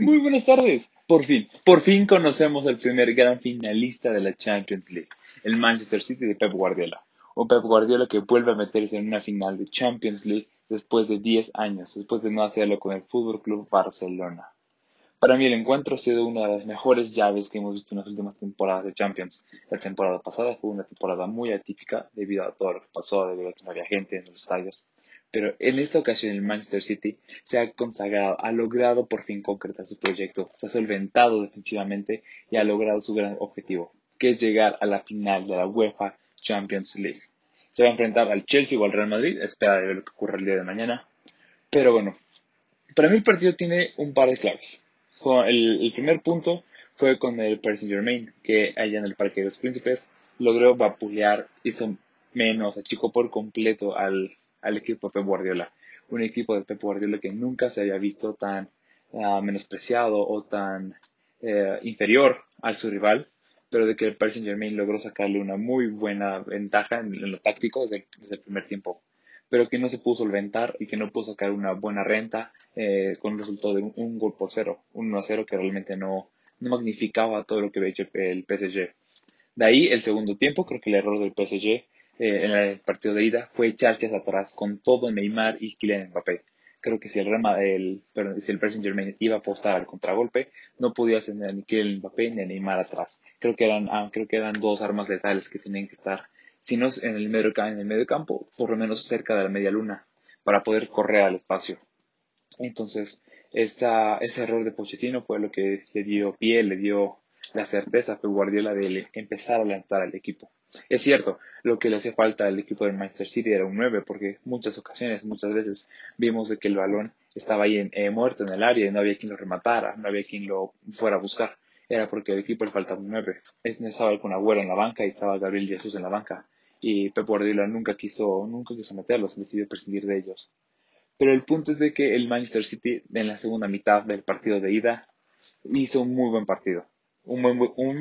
Muy buenas tardes. Por fin, por fin conocemos al primer gran finalista de la Champions League, el Manchester City de Pep Guardiola. Un Pep Guardiola que vuelve a meterse en una final de Champions League después de 10 años, después de no hacerlo con el Fútbol Club Barcelona. Para mí el encuentro ha sido una de las mejores llaves que hemos visto en las últimas temporadas de Champions. La temporada pasada fue una temporada muy atípica debido a todo lo que pasó, debido a que no había gente en los estadios. Pero en esta ocasión el Manchester City se ha consagrado, ha logrado por fin concretar su proyecto, se ha solventado defensivamente y ha logrado su gran objetivo, que es llegar a la final de la UEFA Champions League. Se va a enfrentar al Chelsea o al Real Madrid, espera de ver lo que ocurre el día de mañana. Pero bueno, para mí el partido tiene un par de claves. El, primer punto fue con el Paris Saint Germain, que allá en el Parque de los Príncipes logró vapulear, hizo menos, achicó por completo al, equipo de Pep Guardiola. Un equipo de Pep Guardiola que nunca se había visto tan ah, menospreciado o tan eh, inferior a su rival, pero de que el Paris Saint Germain logró sacarle una muy buena ventaja en, lo táctico desde el primer tiempo pero que no se pudo solventar y que no pudo sacar una buena renta eh, con un resultado de un, gol por cero, un 1 a 0 que realmente no, no magnificaba todo lo que había hecho el PSG. De ahí el segundo tiempo, creo que el error del PSG eh, en el partido de ida fue echarse hacia atrás con todo Neymar y Kylian Mbappé. Creo que si el, Rema, el, si el Paris Germain iba a apostar al contragolpe, no podía hacer ni Kylian Mbappé ni Neymar atrás. Creo que eran, ah, creo que eran dos armas letales que tenían que estar el medio, en el medio campo, por lo menos cerca de la media luna, para poder correr al espacio. Entonces, esta, ese error de Pochettino fue lo que le dio pie, le dio la certeza a Guardiola de empezar a lanzar al equipo. Es cierto, lo que le hacía falta al equipo de Manchester City era un 9, porque muchas ocasiones, muchas veces vimos de que el balón estaba ahí eh, muerto en el área y no había quien lo rematara, no había quien lo fuera a buscar. Era porque al equipo le faltaba un 9. Estaba con Agüero en la banca y estaba Gabriel Jesús en la banca y Pep Guardiola nunca quiso, nunca quiso meterlos, decidió prescindir de ellos. Pero el punto es de que el Manchester City en la segunda mitad del partido de ida hizo un muy buen partido. Un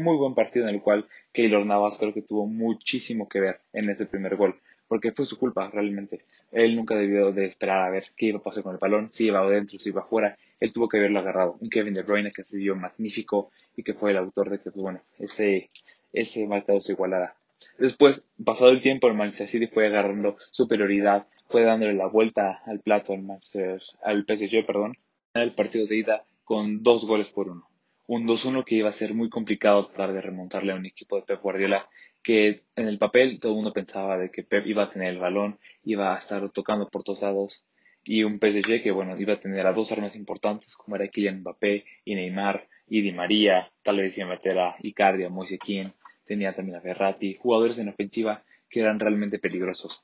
muy, buen partido en el cual Keylor Navas creo que tuvo muchísimo que ver en ese primer gol, porque fue su culpa realmente. Él nunca debió de esperar a ver qué iba a pasar con el balón, si iba adentro, si iba afuera. Él tuvo que haberlo agarrado. Un Kevin De Bruyne que se dio magnífico y que fue el autor de que, pues, bueno, ese, ese marcado se igualara. Después, pasado el tiempo, el Manchester City fue agarrando superioridad, fue dándole la vuelta al plato al Manchester, al PSG, perdón, en el partido de ida con dos goles por uno. Un 2-1 que iba a ser muy complicado tratar de remontarle a un equipo de Pep Guardiola que en el papel todo el mundo pensaba de que Pep iba a tener el balón, iba a estar tocando por todos lados y un PSG que bueno iba a tener a dos armas importantes como era Kylian Mbappé y Neymar y Di María, tal vez iba a meter a Icardi, a Moise tenía también a Ferrati, jugadores en ofensiva que eran realmente peligrosos.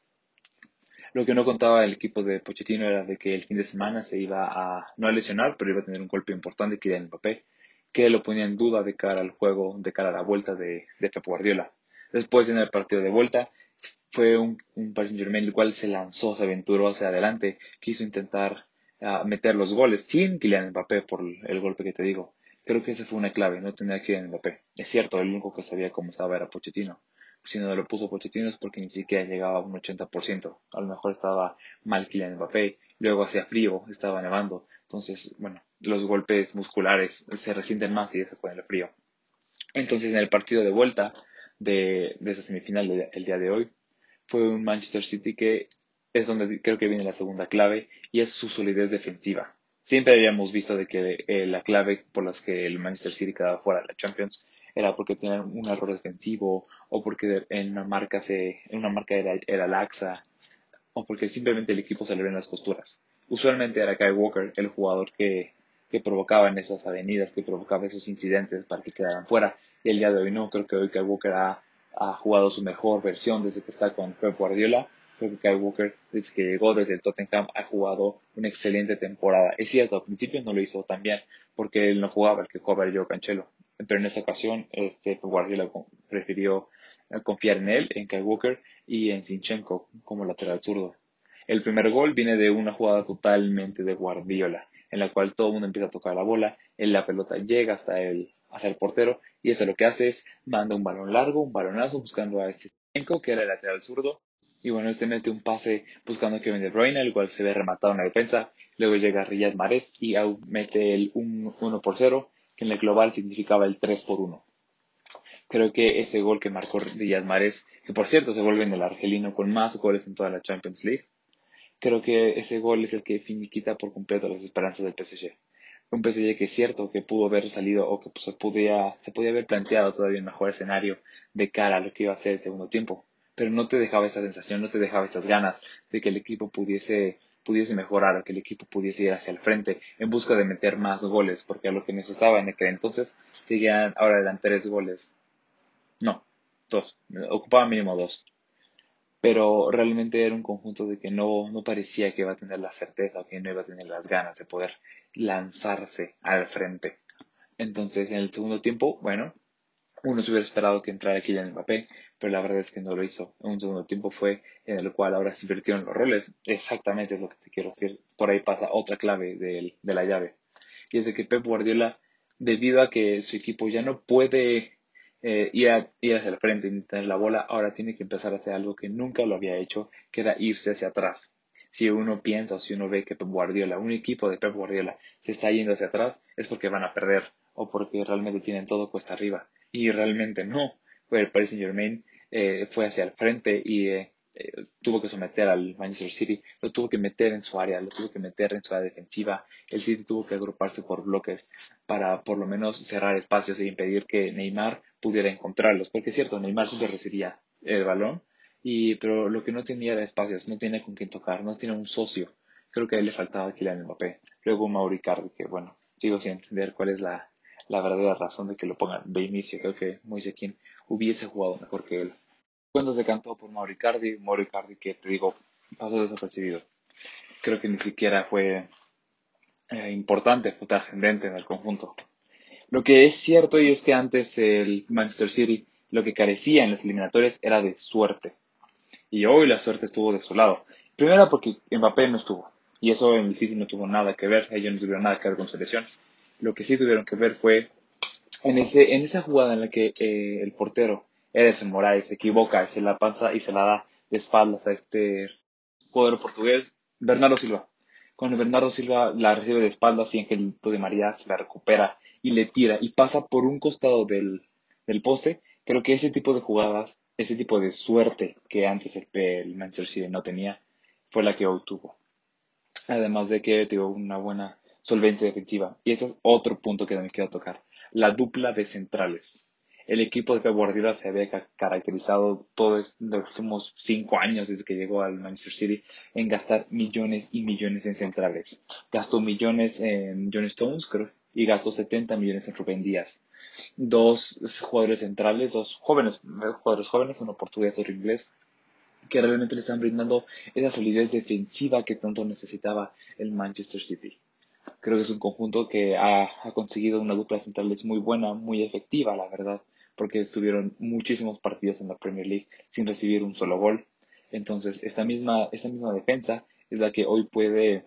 Lo que no contaba el equipo de Pochettino era de que el fin de semana se iba a, no a lesionar, pero iba a tener un golpe importante el papel, que lo ponía en duda de cara al juego, de cara a la vuelta de, de Pep Guardiola. Después en el partido de vuelta fue un, un Paris Germain el cual se lanzó, se aventuró hacia adelante, quiso intentar ah, meter los goles sin Kylian Mbappé por el golpe que te digo. Creo que esa fue una clave, no que ir en Mbappé. Es cierto, el único que sabía cómo estaba era Pochettino. Si no lo puso Pochettino es porque ni siquiera llegaba a un 80%. A lo mejor estaba mal Kylian Mbappé, luego hacía frío, estaba nevando. Entonces, bueno, los golpes musculares se resienten más y eso fue el frío. Entonces, en el partido de vuelta de, esa semifinal del día de hoy, fue un Manchester City que es donde creo que viene la segunda clave y es su solidez defensiva siempre habíamos visto de que eh, la clave por las que el Manchester City quedaba fuera de la Champions era porque tenían un error defensivo o porque en una marca se en una marca era, era laxa o porque simplemente el equipo se le ven las costuras. Usualmente era Kyle Walker el jugador que, que provocaba en esas avenidas, que provocaba esos incidentes para que quedaran fuera. Y el día de hoy no, creo que hoy Kyle Walker ha, jugado su mejor versión desde que está con Pep Guardiola Creo que Kyle Walker, desde que llegó desde el Tottenham, ha jugado una excelente temporada. Es cierto, al principio no lo hizo tan bien, porque él no jugaba, el que jugaba era Joe Cancelo. Pero en esta ocasión, este Guardiola prefirió eh, confiar en él, en Kyle Walker y en Sinchenko como lateral zurdo. El primer gol viene de una jugada totalmente de Guardiola, en la cual todo el mundo empieza a tocar la bola, la pelota llega hasta el, hasta el portero, y eso lo que hace es manda un balón largo, un balonazo, buscando a este que era el lateral zurdo, y bueno, este mete un pase buscando a Kevin De Bruyne, el cual se ve rematado en la defensa. Luego llega Riyad Mahrez y mete el 1 por 0, que en el global significaba el 3 por 1. Creo que ese gol que marcó Riyad Mahrez, que por cierto se vuelve en el argelino con más goles en toda la Champions League, creo que ese gol es el que finiquita por completo las esperanzas del PSG. Un PSG que es cierto que pudo haber salido o que pues, se, podía, se podía haber planteado todavía un mejor escenario de cara a lo que iba a ser el segundo tiempo, pero no te dejaba esta sensación, no te dejaba estas ganas de que el equipo pudiese pudiese mejorar, que el equipo pudiese ir hacia el frente en busca de meter más goles, porque a lo que necesitaba en aquel entonces seguían ahora eran tres goles. No, dos, ocupaba mínimo dos. Pero realmente era un conjunto de que no, no parecía que iba a tener la certeza o que no iba a tener las ganas de poder lanzarse al frente. Entonces, en el segundo tiempo, bueno, uno se hubiera esperado que entrara Kylian Mbappé, pero la verdad es que no lo hizo. Un segundo tiempo fue en el cual ahora se invirtieron los roles. Exactamente es lo que te quiero decir. Por ahí pasa otra clave de, de la llave. Y es de que Pep Guardiola, debido a que su equipo ya no puede eh, ir, ir, hacia el frente y tener la bola, ahora tiene que empezar a hacer algo que nunca lo había hecho, que era irse hacia atrás. Si uno piensa o si uno ve que Pep Guardiola, un equipo de Pep Guardiola, se está yendo hacia atrás, es porque van a perder o porque realmente tienen todo cuesta arriba y realmente no. El Paris Saint Germain eh, fue hacia el frente y eh, eh, tuvo que someter al Manchester City, lo tuvo que meter en su área, lo tuvo que meter en su área defensiva. El City tuvo que agruparse por bloques para por lo menos cerrar espacios e impedir que Neymar pudiera encontrarlos. Porque es cierto, Neymar siempre recibía el balón, y, pero lo que no tenía era espacios, no tenía con quién tocar, no tenía un socio. Creo que a él le faltaba Kylian Mbappé. Luego Mauri Cardi, que bueno, sigo sin entender cuál es la, la verdadera razón de que lo pongan de inicio. Creo que Moise hubiese jugado mejor que él. Cuando se cantó por Mauricardi, Mauricardi que te digo, pasó desapercibido. Creo que ni siquiera fue eh, importante, fue trascendente en el conjunto. Lo que es cierto y es que antes el Manchester City lo que carecía en los eliminatorios era de suerte. Y hoy la suerte estuvo de su lado. Primero porque Mbappé no estuvo. Y eso en el City no tuvo nada que ver. Ellos no tuvieron nada que ver con su selección. Lo que sí tuvieron que ver fue en, ese, en esa jugada en la que eh, el portero, Edson Morales, se equivoca y se la pasa y se la da de espaldas a este jugador portugués, Bernardo Silva. Cuando Bernardo Silva la recibe de espaldas y Angelito de María se la recupera y le tira y pasa por un costado del, del poste, creo que ese tipo de jugadas, ese tipo de suerte que antes el, el Manchester City no tenía, fue la que obtuvo. Además de que tuvo una buena solvencia defensiva. Y ese es otro punto que también quiero tocar. La dupla de centrales. El equipo de Guardiola se había caracterizado todos los últimos cinco años desde que llegó al Manchester City en gastar millones y millones en centrales. Gastó millones en John Stones, creo, y gastó 70 millones en Rubén Díaz. Dos jugadores centrales, dos jóvenes, jugadores jóvenes, uno portugués, otro inglés, que realmente le están brindando esa solidez defensiva que tanto necesitaba el Manchester City. Creo que es un conjunto que ha, conseguido una dupla centrales muy buena, muy efectiva, la verdad, porque estuvieron muchísimos partidos en la Premier League sin recibir un solo gol. Entonces, esta misma, esta misma defensa es la que hoy puede,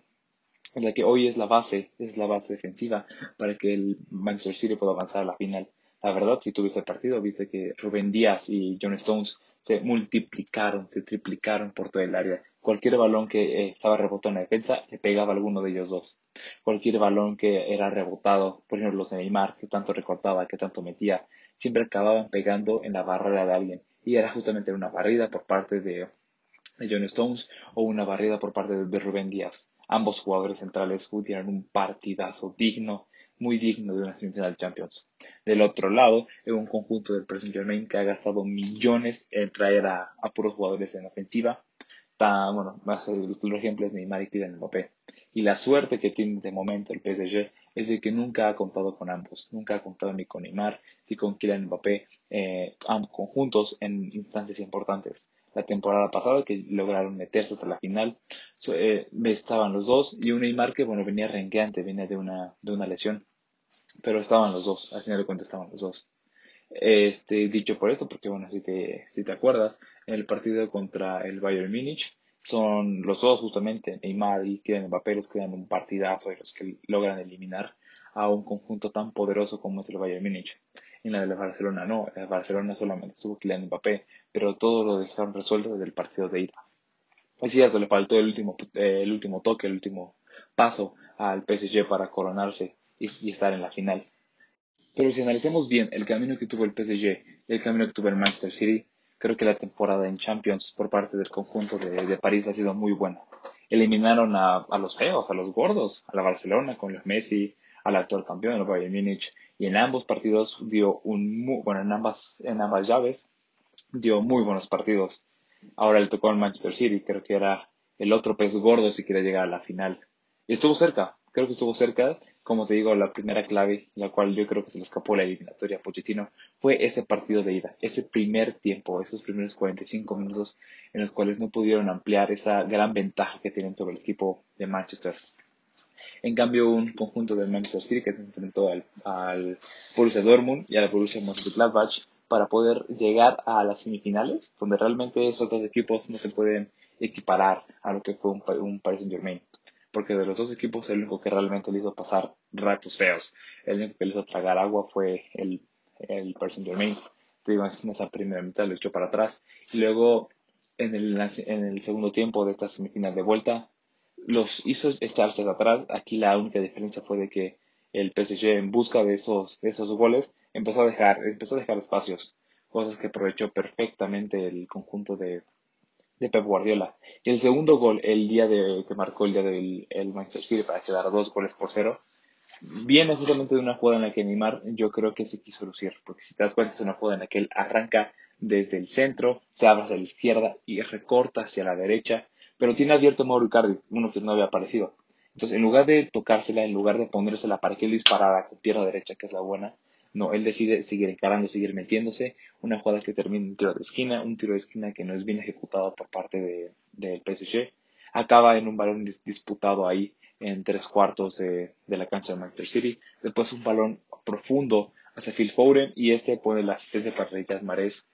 es la que hoy es la base, es la base defensiva para que el Manchester City pueda avanzar a la final. La verdad, si tuviste el partido, viste que Rubén Díaz y John Stones se multiplicaron, se triplicaron por todo el área. Cualquier balón que eh, estaba rebotado en la defensa le pegaba a alguno de ellos dos. Cualquier balón que era rebotado, por ejemplo los de Neymar, que tanto recortaba, que tanto metía, siempre acababan pegando en la barrera de alguien. Y era justamente una barrida por parte de, John Stones o una barrida por parte de, Rubén Díaz. Ambos jugadores centrales tuvieron un partidazo digno, muy digno de una semifinal de Champions. Del otro lado, es un conjunto del Paris Germain que ha gastado millones en traer a, puros jugadores en ofensiva bueno, más el, ejemplo es Neymar y Kylian Mbappé. Y la suerte que tiene de momento el PSG es de que nunca ha contado con ambos, nunca ha contado ni con Neymar ni con Kylian Mbappé, eh, conjuntos en instancias importantes. La temporada pasada que lograron meterse hasta la final, eh, estaban los dos y un Neymar que bueno venía renqueante, venía de una, de una lesión, pero estaban los dos, al final de cuentas estaban los dos. Este, dicho por esto, porque bueno, si te, si te acuerdas, en el partido contra el Bayern Múnich, son los dos justamente, Neymar y Kylian Mbappé, los que dan un partidazo y los que logran eliminar a un conjunto tan poderoso como es el Bayern Múnich. En la de Barcelona no, en Barcelona solamente estuvo Kylian Mbappé, pero todo lo dejaron resuelto desde el partido de ida. Es cierto, le faltó el último, el último toque, el último paso al PSG para coronarse y, estar en la final. Pero si analizamos bien el camino que tuvo el PSG y el camino que tuvo el Manchester City, creo que la temporada en Champions por parte del conjunto de, París ha sido muy buena. Eliminaron a, los feos, a los gordos, a la Barcelona con los Messi, al actual campeón, el Bayern Múnich, y en ambos partidos dio un muy, bueno, en ambas, en ambas llaves dio muy buenos partidos. Ahora le tocó al Manchester City, creo que era el otro pez gordo si quiere llegar a la final. Y estuvo cerca, creo que estuvo cerca, como te digo, la primera clave, la cual yo creo que se le escapó la eliminatoria a Pochettino, fue ese partido de ida, ese primer tiempo, esos primeros 45 minutos en los cuales no pudieron ampliar esa gran ventaja que tienen sobre el equipo de Manchester. En cambio, un conjunto del Manchester City que enfrentó al, al Borussia Dortmund y a la Borussia Mönchengladbach para poder llegar a las semifinales, donde realmente esos dos equipos no se pueden equiparar a lo que fue un, un Paris Saint Germain porque de los dos equipos el único que realmente le hizo pasar ratos feos, el único que le hizo tragar agua fue el, el Saint Germain. Digo, en esa primera mitad lo echó para atrás y luego en el, en el segundo tiempo de esta semifinal de vuelta los hizo echarse atrás. Aquí la única diferencia fue de que el PSG en busca de esos, esos goles empezó a dejar, empezó a dejar espacios, cosas que aprovechó perfectamente el conjunto de, de Pep Guardiola. Y el segundo gol, el día de, que marcó el día del el Manchester City para quedar dos goles por cero, viene justamente de una jugada en la que Neymar yo creo que se quiso lucir, porque si te das cuenta es una jugada en la que él arranca desde el centro, se abre hacia la izquierda y recorta hacia la derecha, pero tiene abierto Mauro Icardi, uno que no había aparecido. Entonces, en lugar de tocársela, en lugar de ponérsela para que él disparara con pierna derecha, que es la buena, no, él decide seguir encarando, seguir metiéndose. Una jugada que termina en un tiro de esquina, un tiro de esquina que no es bien ejecutado por parte del de, PSG. Acaba en un balón disputado ahí en tres cuartos de, la cancha de Manchester City. Después un balón profundo hacia Phil Foden y este pone la asistencia para Riyad Mahrez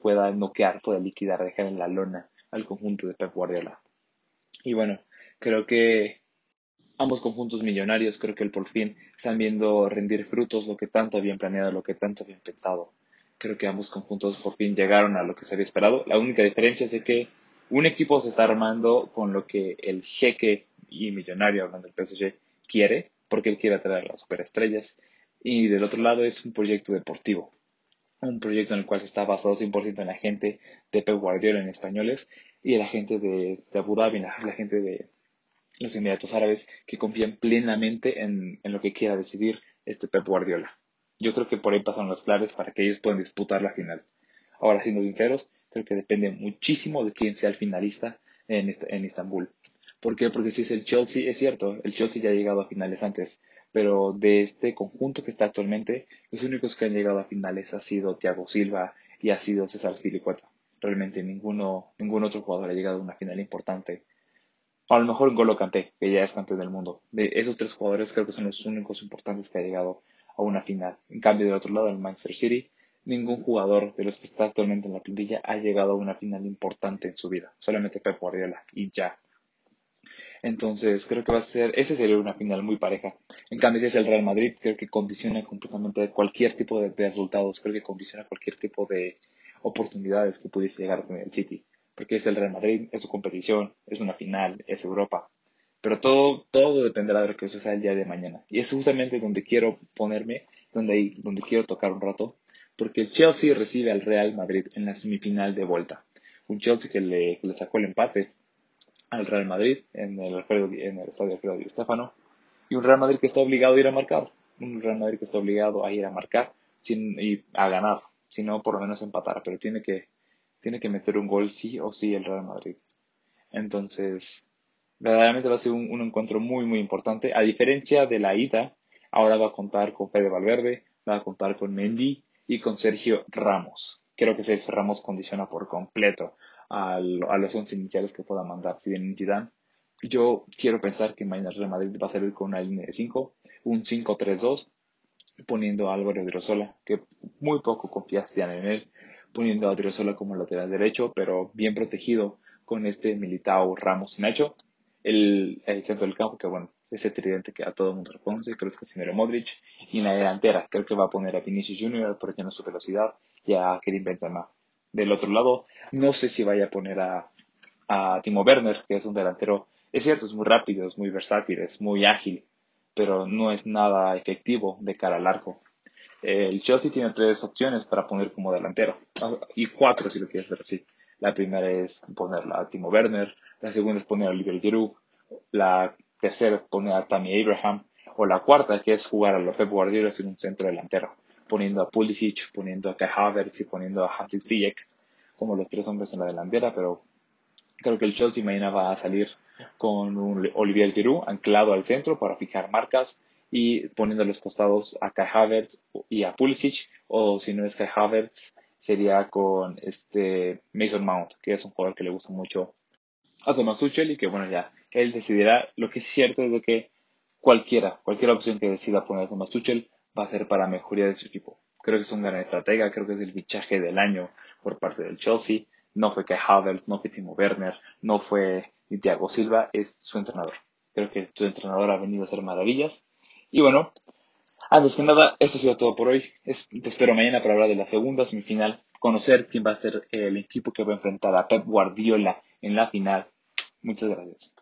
pueda noquear, pueda liquidar, dejar en la lona al conjunto de Pep Guardiola. Y bueno, creo que ambos conjuntos millonarios creo que el por fin están viendo rendir frutos lo que tanto habían planeado, lo que tanto habían pensado. Creo que ambos conjuntos por fin llegaron a lo que se había esperado. La única diferencia es que un equipo se está armando con lo que el jeque y millonario, hablando del PSG, quiere, porque él quiere atraer a las superestrellas. Y del otro lado es un proyecto deportivo, un proyecto en el cual se está basado 100% en la gente de Pep Guardiola en españoles y en la gente de, Abu Dhabi, la gente de, los Emiratos Árabes que confían plenamente en, lo que quiera decidir este Pep Guardiola. Yo creo que por ahí pasan las claves para que ellos puedan disputar la final. Ahora, siendo sinceros, creo que depende muchísimo de quién sea el finalista en, en Estambul. ¿Por qué? Porque si es el Chelsea, es cierto, el Chelsea ya ha llegado a finales antes, pero de este conjunto que está actualmente, los únicos que han llegado a finales ha sido Thiago Silva y ha sido César Filicueta. Realmente ninguno, ningún otro jugador ha llegado a una final importante a lo mejor Golo Kanté, que ya es campeón del mundo. De esos tres jugadores creo que son los únicos importantes que ha llegado a una final. En cambio, del otro lado, el Manchester City, ningún jugador de los que está actualmente en la plantilla ha llegado a una final importante en su vida. Solamente Pep Guardiola y ya. Entonces, creo que va a ser, ese sería una final muy pareja. En cambio, si es el Real Madrid, creo que condiciona completamente cualquier tipo de, de resultados, creo que condiciona cualquier tipo de oportunidades que pudiese llegar a tener el City porque es el Real Madrid, es su competición, es una final, es Europa. Pero todo, todo dependerá de lo que suceda el día de mañana. Y es justamente donde quiero ponerme, donde, donde quiero tocar un rato, porque el Chelsea recibe al Real Madrid en la semifinal de vuelta. Un Chelsea que le, sacó el empate al Real Madrid en el, en el estadio Alfredo Di Stefano. Y un Real Madrid que está obligado a ir a marcar. Un Real Madrid que está obligado a ir a marcar sin, y a ganar, si no por lo menos empatar. Pero tiene que, tiene que meter un gol sí o sí el Real Madrid. Entonces, verdaderamente va a ser un, encuentro muy, muy importante. A diferencia de la ida, ahora va a contar con Fede Valverde, va a contar con Mendy y con Sergio Ramos. Creo que Sergio Ramos condiciona por completo a, los once iniciales que pueda mandar. Si bien Zidane, yo quiero pensar que mañana Real Madrid va a salir con una línea de 5, un 5-3-2, poniendo a Álvaro de Rosola, que muy poco confiaste en él, poniendo a Odriozola como lateral derecho, pero bien protegido con este Militao Ramos y Nacho. El, centro del campo, que bueno, ese tridente que a todo el mundo reconoce, creo que es Casimiro Modric. Y en la delantera, creo que va a poner a Vinicius Junior por tener su velocidad y a Kerim Benzema. Del otro lado, no sé si vaya a poner a, a Timo Werner, que es un delantero Es cierto, es muy rápido, es muy versátil, es muy ágil, pero no es nada efectivo de cara al arco. El Chelsea tiene tres opciones para poner como delantero, y cuatro si lo quieres ver así. La primera es ponerla a Timo Werner, la segunda es poner a Oliver Giroud, la tercera es poner a Tammy Abraham, o la cuarta que es jugar a los Pep Guardiola sin un centro delantero, poniendo a Pulisic, poniendo a Kai y poniendo a Hansi Ziyech como los tres hombres en la delantera, pero creo que el Chelsea mañana va a salir con Olivier Giroud anclado al centro para fijar marcas y poniendo a los costados a Kai Havertz y a Pulisic, o si no es Kai Havertz, sería con este Mason Mount, que es un jugador que le gusta mucho a Thomas Tuchel y que bueno ya él decidirá. Lo que es cierto es de que cualquiera, cualquier opción que decida poner a Thomas Tuchel va a ser para mejoría de su equipo. Creo que es un gran estratega, creo que es el fichaje del año por parte del Chelsea. No fue Kai Havertz, no fue Timo Werner, no fue ni Thiago Silva, es su entrenador. Creo que su entrenador ha venido a hacer maravillas. Y bueno, antes que nada, esto ha sido todo por hoy. te espero mañana para hablar de la segunda semifinal, conocer quién va a ser el equipo que va a enfrentar a Pep Guardiola en la final. Muchas gracias.